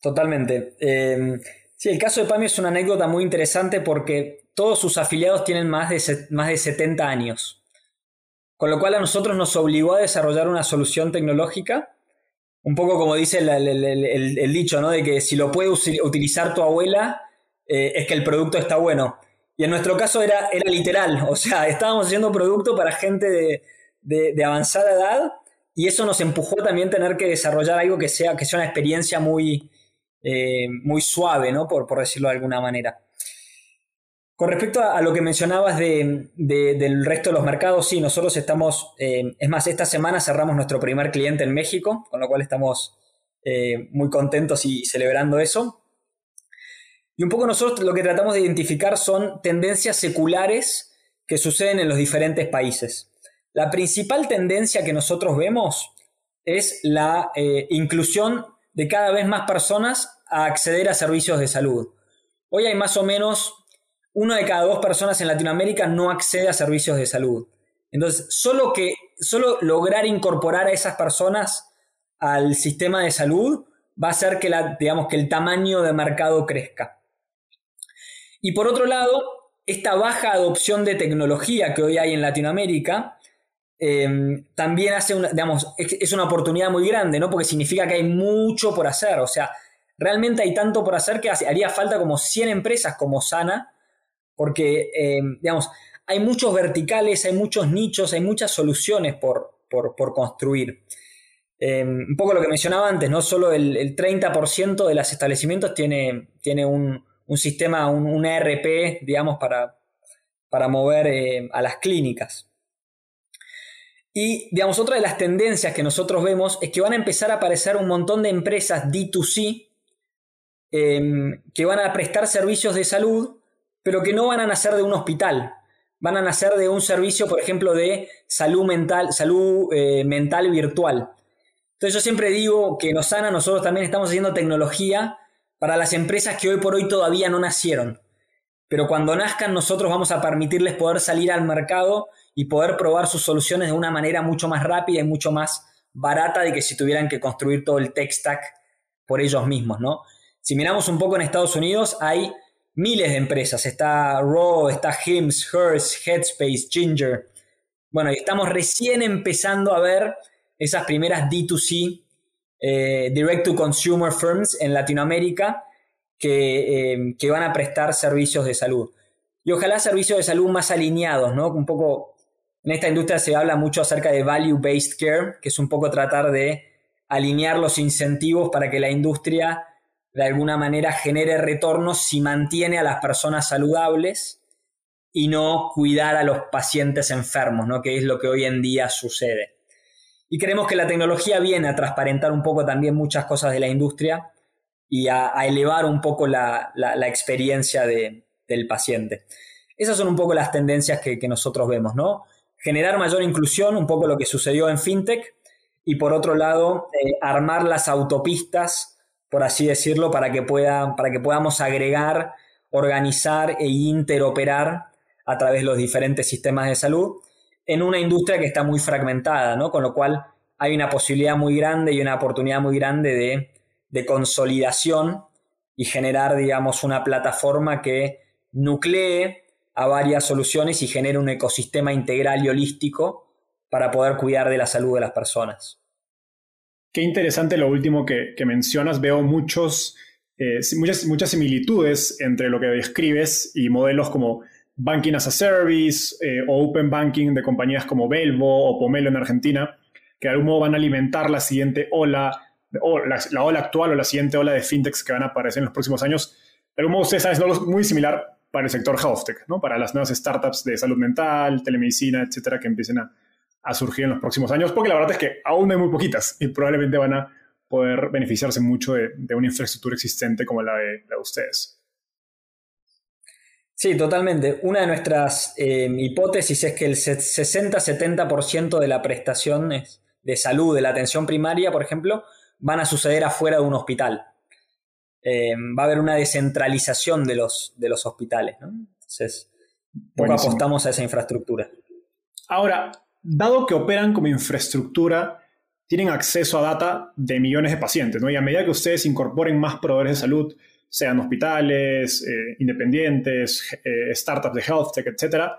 Totalmente. Eh, sí, el caso de PAMI es una anécdota muy interesante porque todos sus afiliados tienen más de, más de 70 años. Con lo cual a nosotros nos obligó a desarrollar una solución tecnológica un poco como dice el, dicho, ¿no? De que si lo puede utilizar tu abuela, eh, es que el producto está bueno. Y en nuestro caso era, era literal, o sea, estábamos haciendo producto para gente de, avanzada edad y eso nos empujó también a tener que desarrollar algo que sea, que sea una experiencia muy, eh, muy suave, ¿no? Por, por decirlo de alguna manera. Con respecto a, lo que mencionabas del resto de los mercados, sí, nosotros estamos, eh, es más, esta semana cerramos nuestro primer cliente en México, con lo cual estamos eh, muy contentos y celebrando eso. Y un poco nosotros lo que tratamos de identificar son tendencias seculares que suceden en los diferentes países. La principal tendencia que nosotros vemos es la eh, inclusión de cada vez más personas a acceder a servicios de salud. Hoy hay más o menos una de cada dos personas en Latinoamérica no accede a servicios de salud. Entonces, solo, que, solo lograr incorporar a esas personas al sistema de salud va a hacer que, la, digamos, que el tamaño de mercado crezca. Y por otro lado, esta baja adopción de tecnología que hoy hay en Latinoamérica eh, también hace una, digamos, es una oportunidad muy grande, ¿no? Porque significa que hay mucho por hacer. O sea, realmente hay tanto por hacer que haría falta como 100 empresas como Sana porque, eh, digamos, hay muchos verticales, hay muchos nichos, hay muchas soluciones por, construir. Eh, un poco lo que mencionaba antes, no solo el, 30% de los establecimientos tiene, tiene un, sistema, un, ERP, digamos, para, para mover eh, a las clínicas. Y, digamos, otra de las tendencias que nosotros vemos es que van a empezar a aparecer un montón de empresas D2C que van a prestar servicios de salud pero que no van a nacer de un hospital, van a nacer de un servicio, por ejemplo, de salud mental, salud eh, mental virtual. Entonces yo siempre digo que en Osana nosotros también estamos haciendo tecnología para las empresas que hoy por hoy todavía no nacieron. Pero cuando nazcan nosotros vamos a permitirles poder salir al mercado y poder probar sus soluciones de una manera mucho más rápida y mucho más barata de que si tuvieran que construir todo el tech stack por ellos mismos, ¿no? Si miramos un poco en Estados Unidos, hay miles de empresas. Está Raw, está Hims, Hearst, Headspace, Ginger. Bueno, y estamos recién empezando a ver esas primeras D2C, eh, Direct to Consumer Firms en Latinoamérica que, que, van a prestar servicios de salud. Y ojalá servicios de salud más alineados, ¿no? Un poco, en esta industria se habla mucho acerca de value-based care, que es un poco tratar de alinear los incentivos para que la industria de alguna manera genere retornos si mantiene a las personas saludables y no cuidar a los pacientes enfermos, ¿no? que es lo que hoy en día sucede. Y creemos que la tecnología viene a transparentar un poco también muchas cosas de la industria y a, elevar un poco la, experiencia del paciente. Esas son un poco las tendencias que, nosotros vemos, ¿no? Generar mayor inclusión, un poco lo que sucedió en FinTech, y por otro lado, eh, armar las autopistas, por así decirlo, para que, pueda, para que podamos agregar, organizar e interoperar a través de los diferentes sistemas de salud en una industria que está muy fragmentada, ¿no? Con lo cual hay una posibilidad muy grande y una oportunidad muy grande de, de consolidación y generar, digamos, una plataforma que nuclee a varias soluciones y genere un ecosistema integral y holístico para poder cuidar de la salud de las personas. Qué interesante lo último que, mencionas. Veo muchos, eh, muchas, muchas similitudes entre lo que describes y modelos como Banking as a Service eh, o Open Banking de compañías como Belvo o Pomelo en Argentina, que de algún modo van a alimentar la siguiente ola, o la, ola actual o la siguiente ola de fintechs que van a aparecer en los próximos años. De algún modo ustedes saben, es muy similar para el sector health tech, ¿no? para las nuevas startups de salud mental, telemedicina, etcétera, que empiecen a, a surgir en los próximos años, porque la verdad es que aún hay muy poquitas y probablemente van a poder beneficiarse mucho de, una infraestructura existente como la de, ustedes. Sí, totalmente. Una de nuestras eh, hipótesis es que el 60-70% de las prestaciones de salud, de la atención primaria, por ejemplo, van a suceder afuera de un hospital. Eh, va a haber una descentralización de los, de los hospitales. Entonces, poco apostamos a esa infraestructura. Ahora, dado que operan como infraestructura, tienen acceso a data de millones de pacientes, ¿no? Y a medida que ustedes incorporen más proveedores de salud, sean hospitales, eh, independientes, eh, startups de health tech, etcétera,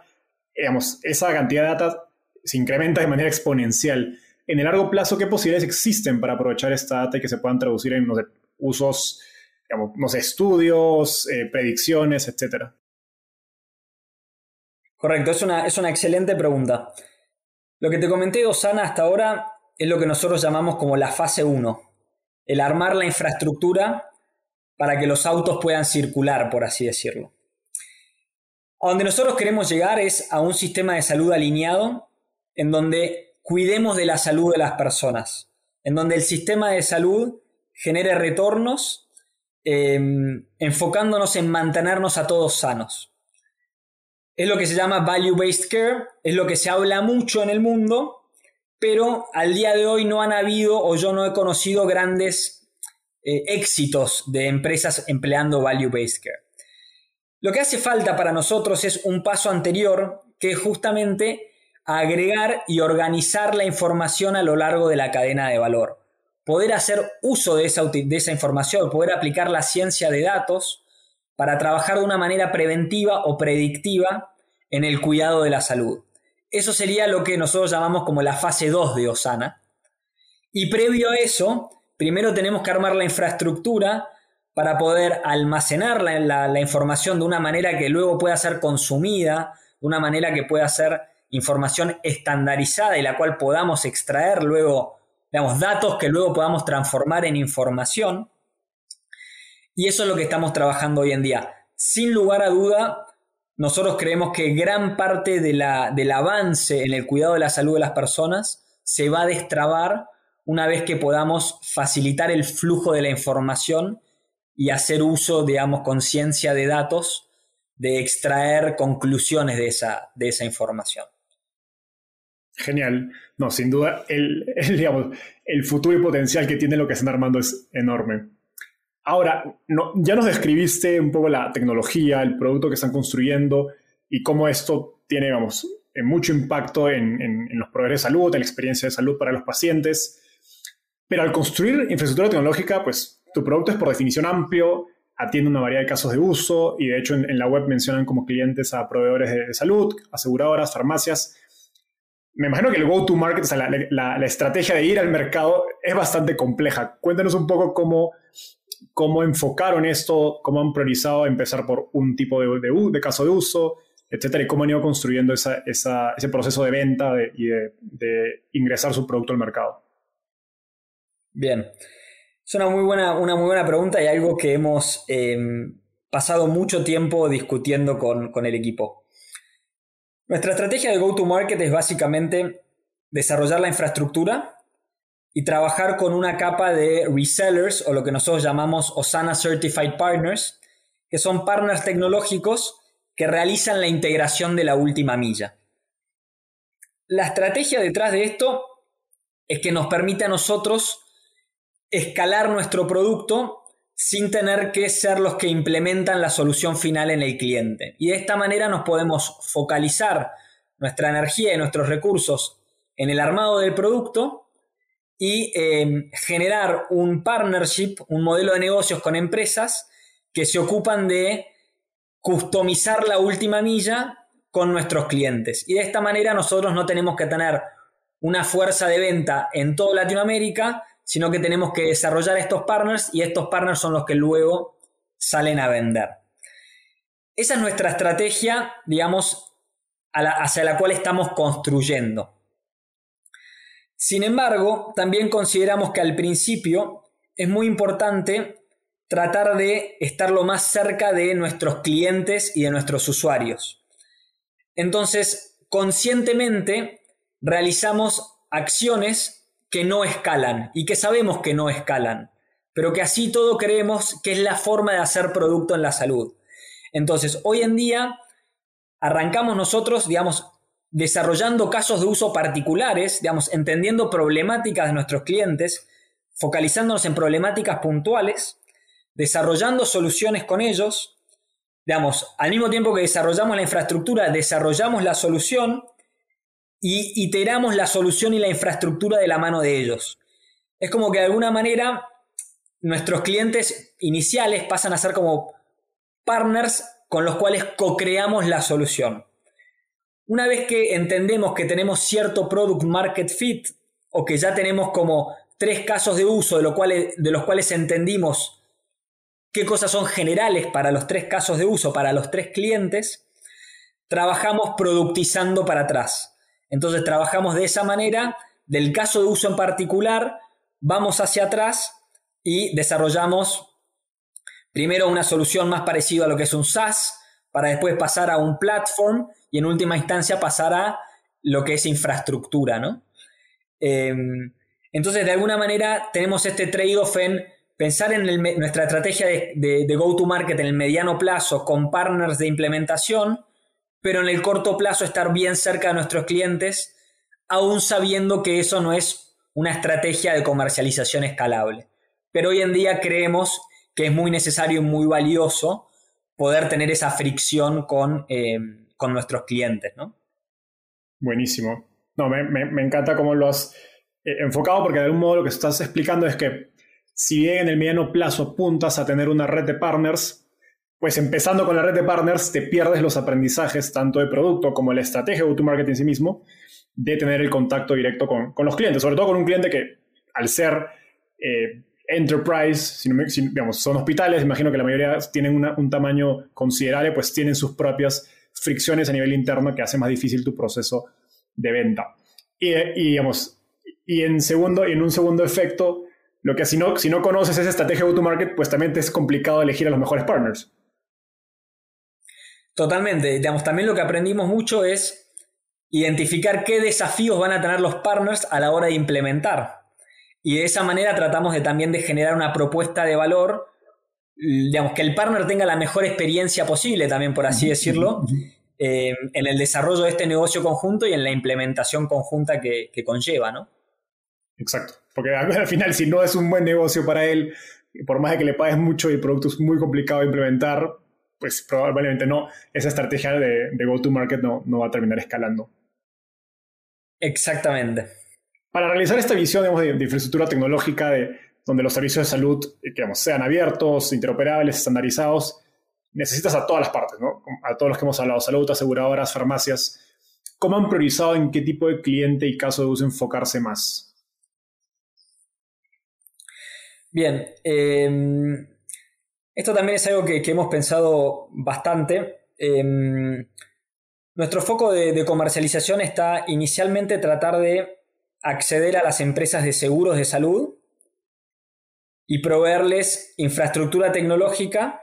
digamos, esa cantidad de data se incrementa de manera exponencial. En el largo plazo, ¿qué posibilidades existen para aprovechar esta data y que se puedan traducir en usos, digamos, estudios, eh, predicciones, etcétera? Correcto, es una, es una excelente pregunta. Lo que te comenté, Osana, hasta ahora es lo que nosotros llamamos como la fase 1, el armar la infraestructura para que los autos puedan circular, por así decirlo. A donde nosotros queremos llegar es a un sistema de salud alineado en donde cuidemos de la salud de las personas, en donde el sistema de salud genere retornos em, enfocándonos en mantenernos a todos sanos. Es lo que se llama value-based care, es lo que se habla mucho en el mundo, pero al día de hoy no han habido o yo no he conocido grandes eh, éxitos de empresas empleando value-based care. Lo que hace falta para nosotros es un paso anterior, que es justamente agregar y organizar la información a lo largo de la cadena de valor. Poder hacer uso de esa, de esa información, poder aplicar la ciencia de datos para trabajar de una manera preventiva o predictiva en el cuidado de la salud. Eso sería lo que nosotros llamamos como la fase 2 de Osana. Y previo a eso, primero tenemos que armar la infraestructura para poder almacenar la, la, información de una manera que luego pueda ser consumida, de una manera que pueda ser información estandarizada y la cual podamos extraer luego, digamos, datos que luego podamos transformar en información. Y eso es lo que estamos trabajando hoy en día. Sin lugar a duda, nosotros creemos que gran parte del avance en el cuidado de la salud de las personas se va a destrabar una vez que podamos facilitar el flujo de la información y hacer uso, digamos, conciencia de datos, de extraer conclusiones de esa, información. Genial. No, sin duda, el, digamos, el futuro y potencial que tiene lo que están armando es enorme. Ahora, ya nos describiste un poco la tecnología, el producto que están construyendo y cómo esto tiene, vamos, eh, mucho impacto en, los proveedores de salud, en la experiencia de salud para los pacientes. Pero al construir infraestructura tecnológica, pues tu producto es por definición amplio, atiende una variedad de casos de uso y de hecho en, la web mencionan como clientes a proveedores de, salud, aseguradoras, farmacias. Me imagino que el go-to-market, o sea, la, estrategia de ir al mercado es bastante compleja. Cuéntanos un poco cómo, cómo enfocaron esto, cómo han priorizado empezar por un tipo de, de, caso de uso, etcétera, y cómo han ido construyendo ese proceso de venta y de, ingresar su producto al mercado. Bien. Es una muy buena, una muy buena pregunta y algo que hemos em, pasado mucho tiempo discutiendo con, con el equipo. Nuestra estrategia de go-to-market es básicamente desarrollar la infraestructura y trabajar con una capa de resellers o lo que nosotros llamamos Osana Certified Partners, que son partners tecnológicos que realizan la integración de la última milla. La estrategia detrás de esto es que nos permite a nosotros escalar nuestro producto sin tener que ser los que implementan la solución final en el cliente. Y de esta manera nos podemos focalizar nuestra energía y nuestros recursos en el armado del producto y em, generar un partnership, un modelo de negocios con empresas que se ocupan de customizar la última milla con nuestros clientes. Y de esta manera nosotros no tenemos que tener una fuerza de venta en toda Latinoamérica, sino que tenemos que desarrollar estos partners y estos partners son los que luego salen a vender. Esa es nuestra estrategia, digamos, hacia la cual estamos construyendo. Sin embargo, también consideramos que al principio es muy importante tratar de estar lo más cerca de nuestros clientes y de nuestros usuarios. Entonces, conscientemente realizamos acciones que no escalan y que sabemos que no escalan, pero que así todo creemos que es la forma de hacer producto en la salud. Entonces, hoy en día arrancamos nosotros, digamos, desarrollando casos de uso particulares, digamos, entendiendo problemáticas de nuestros clientes, focalizándonos en problemáticas puntuales, desarrollando soluciones con ellos, digamos, al mismo tiempo que desarrollamos la infraestructura, desarrollamos la solución y iteramos la solución y la infraestructura de la mano de ellos. Es como que de alguna manera nuestros clientes iniciales pasan a ser como partners con los cuales co-creamos la solución. Una vez que entendemos que tenemos cierto product market fit o que ya tenemos como tres casos de uso de, de los cuales entendimos qué cosas son generales para los tres casos de uso, para los tres clientes, trabajamos productizando para atrás. Entonces trabajamos de esa manera, del caso de uso en particular, vamos hacia atrás y desarrollamos primero una solución más parecida a lo que es un SaaS, para después pasar a un platform y en última instancia pasar a lo que es infraestructura, ¿no? Em, entonces, de alguna manera, tenemos este trade-off en pensar en nuestra estrategia de, go-to-market en el mediano plazo con partners de implementación pero en el corto plazo estar bien cerca de nuestros clientes, aún sabiendo que eso no es una estrategia de comercialización escalable. Pero hoy en día creemos que es muy necesario y muy valioso poder tener esa fricción con, eh, con nuestros clientes, ¿no? Buenísimo. No, me, encanta cómo lo has eh, enfocado porque de algún modo lo que estás explicando es que si bien en el mediano plazo apuntas a tener una red de partners, pues empezando con la red de partners, te pierdes los aprendizajes tanto de producto como la estrategia de go-to-market en sí mismo, de tener el contacto directo con, los clientes, sobre todo con un cliente que al ser eh, enterprise, digamos, son hospitales, imagino que la mayoría tienen un tamaño considerable, pues tienen sus propias fricciones a nivel interno que hace más difícil tu proceso de venta. Y, digamos, y en, segundo, y en un segundo efecto, lo que si no, si no conoces esa estrategia go-to-market, pues también te es complicado elegir a los mejores partners. Totalmente. Digamos, también lo que aprendimos mucho es identificar qué desafíos van a tener los partners a la hora de implementar. Y de esa manera tratamos de también de generar una propuesta de valor, digamos, que el partner tenga la mejor experiencia posible, también por así decirlo, eh, en el desarrollo de este negocio conjunto y en la implementación conjunta que, conlleva, ¿no? Exacto. Porque al final, si no es un buen negocio para él, por más de que le pagues mucho y el producto es muy complicado de implementar, pues probablemente no, esa estrategia de, go-to-market no, no va a terminar escalando. Exactamente. Para realizar esta visión de, infraestructura tecnológica, de donde los servicios de salud, eh, digamos, sean abiertos, interoperables, estandarizados, necesitas a todas las partes, ¿no? A todos los que hemos hablado, salud, aseguradoras, farmacias. ¿Cómo han priorizado en qué tipo de cliente y caso de uso enfocarse más? Bien, em, esto también es algo que, hemos pensado bastante. Em, nuestro foco de, comercialización está inicialmente tratar de acceder a las empresas de seguros de salud y proveerles infraestructura tecnológica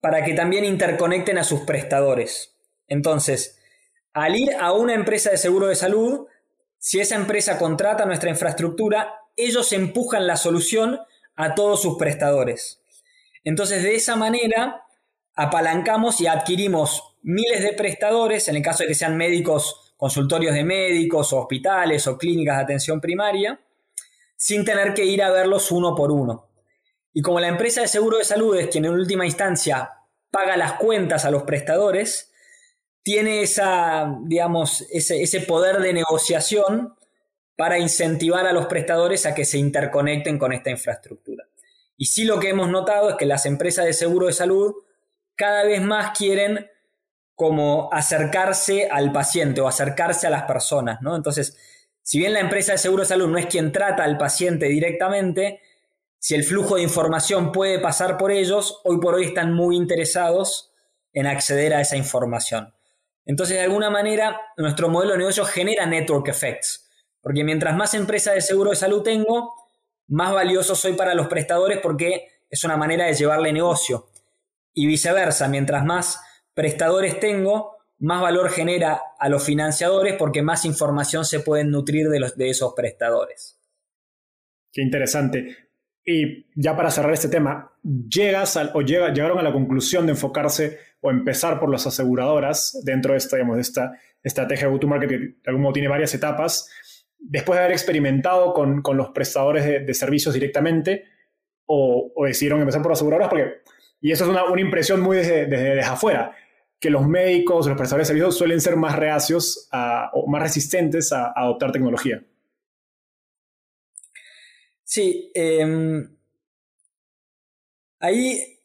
para que también interconecten a sus prestadores. Entonces, al ir a una empresa de seguro de salud, si esa empresa contrata nuestra infraestructura, ellos empujan la solución a todos sus prestadores. Entonces, de esa manera, apalancamos y adquirimos miles de prestadores, en el caso de que sean médicos, consultorios de médicos, hospitales o clínicas de atención primaria, sin tener que ir a verlos uno por uno. Y como la empresa de seguro de salud es quien en última instancia paga las cuentas a los prestadores, tiene esa, digamos, ese, poder de negociación para incentivar a los prestadores a que se interconecten con esta infraestructura. Y sí lo que hemos notado es que las empresas de seguro de salud cada vez más quieren como acercarse al paciente o acercarse a las personas, ¿no? Entonces, si bien la empresa de seguro de salud no es quien trata al paciente directamente, si el flujo de información puede pasar por ellos, hoy por hoy están muy interesados en acceder a esa información. Entonces, de alguna manera, nuestro modelo de negocio genera network effects. Porque mientras más empresas de seguro de salud tengo, más valioso soy para los prestadores porque es una manera de llevarle negocio. Y viceversa, mientras más prestadores tengo, más valor genera a los financiadores porque más información se pueden nutrir de, los, de esos prestadores. Qué interesante. Y ya para cerrar este tema, llegas o llegaron a la conclusión de enfocarse o empezar por las aseguradoras dentro de esta, digamos, de esta estrategia de go-to-market que de algún modo tiene varias etapas después de haber experimentado con, los prestadores de, servicios directamente, o, decidieron empezar por aseguradoras, porque, y eso es una, impresión muy desde, afuera, que los médicos, los prestadores de servicios suelen ser más reacios o más resistentes a, adoptar tecnología. Sí, em, ahí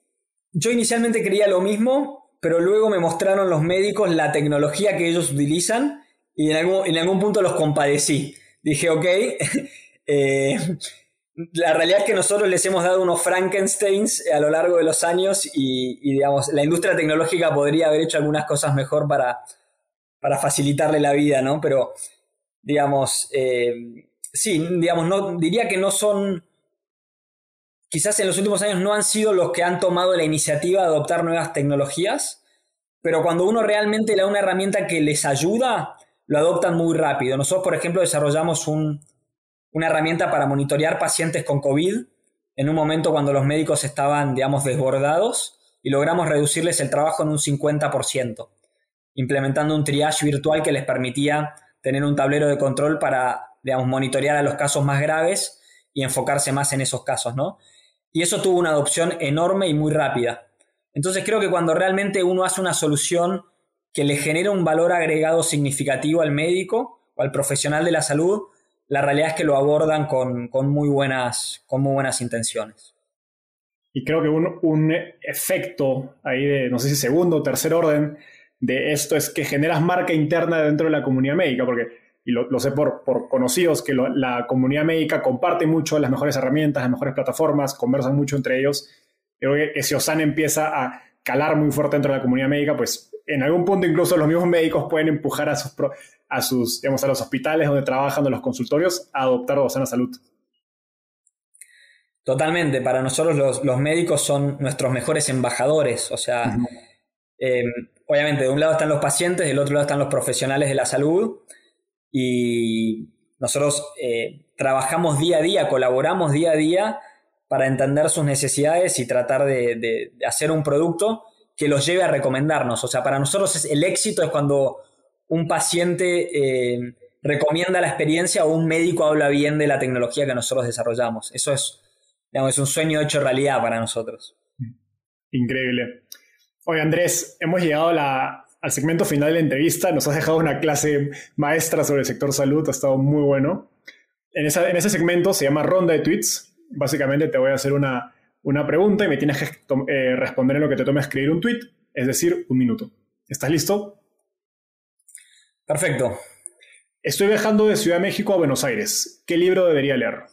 yo inicialmente creía lo mismo, pero luego me mostraron los médicos la tecnología que ellos utilizan y en algún, en algún punto los compadecí dije, ok, eh, la realidad es que nosotros les hemos dado unos Frankensteins a lo largo de los años y, digamos, la industria tecnológica podría haber hecho algunas cosas mejor para, para facilitarle la vida, ¿no? Pero, digamos, eh, sí, digamos, no, diría que no son, quizás en los últimos años no han sido los que han tomado la iniciativa de adoptar nuevas tecnologías, pero cuando uno realmente le da una herramienta que les ayuda, lo adoptan muy rápido. Nosotros, por ejemplo, desarrollamos una herramienta para monitorear pacientes con COVID en un momento cuando los médicos estaban, digamos, desbordados y logramos reducirles el trabajo en un 50%, implementando un triage virtual que les permitía tener un tablero de control para, digamos, monitorear a los casos más graves y enfocarse más en esos casos, ¿no? Y eso tuvo una adopción enorme y muy rápida. Entonces creo que cuando realmente uno hace una solución que le genera un valor agregado significativo al médico o al profesional de la salud, la realidad es que lo abordan con, muy, buenas, con muy buenas intenciones. Y creo que un, efecto ahí de, no sé si segundo o tercer orden de esto es que generas marca interna dentro de la comunidad médica, porque, y lo, sé por, por, conocidos, que la comunidad médica comparte mucho las mejores herramientas, las mejores plataformas, conversan mucho entre ellos. Creo que si Osan empieza a calar muy fuerte dentro de la comunidad médica, pues en algún punto incluso los mismos médicos pueden empujar a sus, a sus digamos, a los hospitales donde trabajan, a los consultorios, a adoptar Osana Salud. Totalmente, para nosotros los, médicos son nuestros mejores embajadores, o sea, em, obviamente de un lado están los pacientes, del otro lado están los profesionales de la salud y nosotros eh, trabajamos día a día, colaboramos día a día para entender sus necesidades y tratar de hacer un producto que los lleve a recomendarnos. O sea, para nosotros es, el éxito es cuando un paciente eh, recomienda la experiencia o un médico habla bien de la tecnología que nosotros desarrollamos. Eso es, digamos, es un sueño hecho realidad para nosotros. Increíble. Oye, Andrés, hemos llegado al segmento final de la entrevista. Nos has dejado una clase maestra sobre el sector salud. Ha estado muy bueno. En, ese segmento se llama Ronda de Tweets básicamente te voy a hacer una, pregunta y me tienes que eh, responder en lo que te tome escribir un tweet, es decir, un minuto. ¿Estás listo? Perfecto. Estoy viajando de Ciudad de México a Buenos Aires. ¿Qué libro debería leer?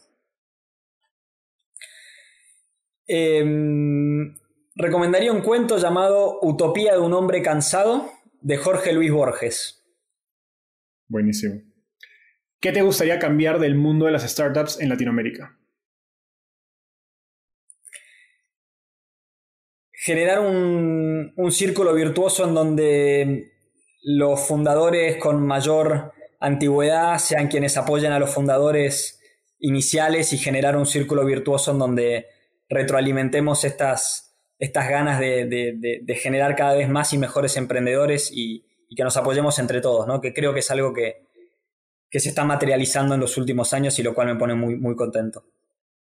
Em, recomendaría un cuento llamado Utopía de un hombre cansado de Jorge Luis Borges. Buenísimo. ¿Qué te gustaría cambiar del mundo de las startups en Latinoamérica? Generar un, un círculo virtuoso en donde los fundadores con mayor antigüedad sean quienes apoyen a los fundadores iniciales y generar un círculo virtuoso en donde retroalimentemos estas, estas ganas de, generar cada vez más y mejores emprendedores y, que nos apoyemos entre todos, ¿no? que creo que es algo que, se está materializando en los últimos años y lo cual me pone muy, muy contento.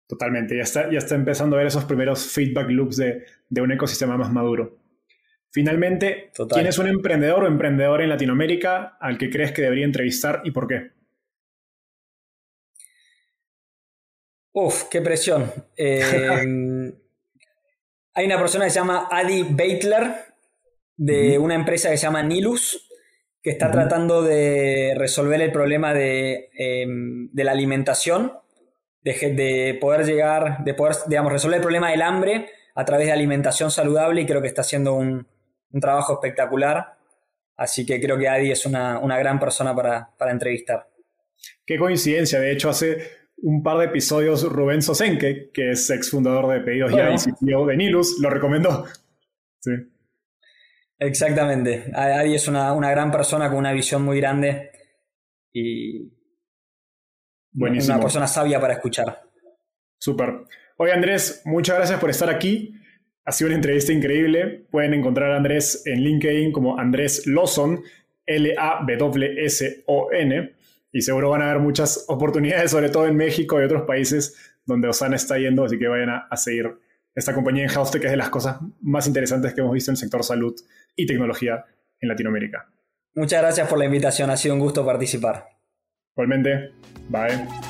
Totalmente, ya está, ya está empezando a ver esos primeros feedback loops de, un ecosistema más maduro. Finalmente, ¿quién es un emprendedor o emprendedor en Latinoamérica al que crees que debería entrevistar y por qué? Uf, qué presión. Eh, hay una persona que se llama Adi Beitler, de una empresa que se llama Nilus, que está tratando de resolver el problema de, em, la alimentación, de, poder llegar, de poder, digamos, resolver el problema del hambre a través de alimentación saludable y creo que está haciendo un, trabajo espectacular. Así que creo que Adi es una, gran persona para, para entrevistar. Qué coincidencia, de hecho hace un par de episodios Rubén Sosenke, que es ex fundador de Pedidos Ya y CEO de Nilus, lo recomendó. Sí. Exactamente. Adi es una, gran persona con una visión muy grande y Buenísimo. una persona sabia para escuchar. Súper. Oye Andrés, muchas gracias por estar aquí. Ha sido una entrevista increíble. Pueden encontrar a Andrés en LinkedIn como Andrés Lawson, L-A-W-S-O-N y seguro van a haber muchas oportunidades, sobre todo en México y otros países donde Osana está yendo, así que vayan a, seguir esta compañía en HealthTech, que es de las cosas más interesantes que hemos visto en el sector salud y tecnología en Latinoamérica. Muchas gracias por la invitación, ha sido un gusto participar. Igualmente, bye.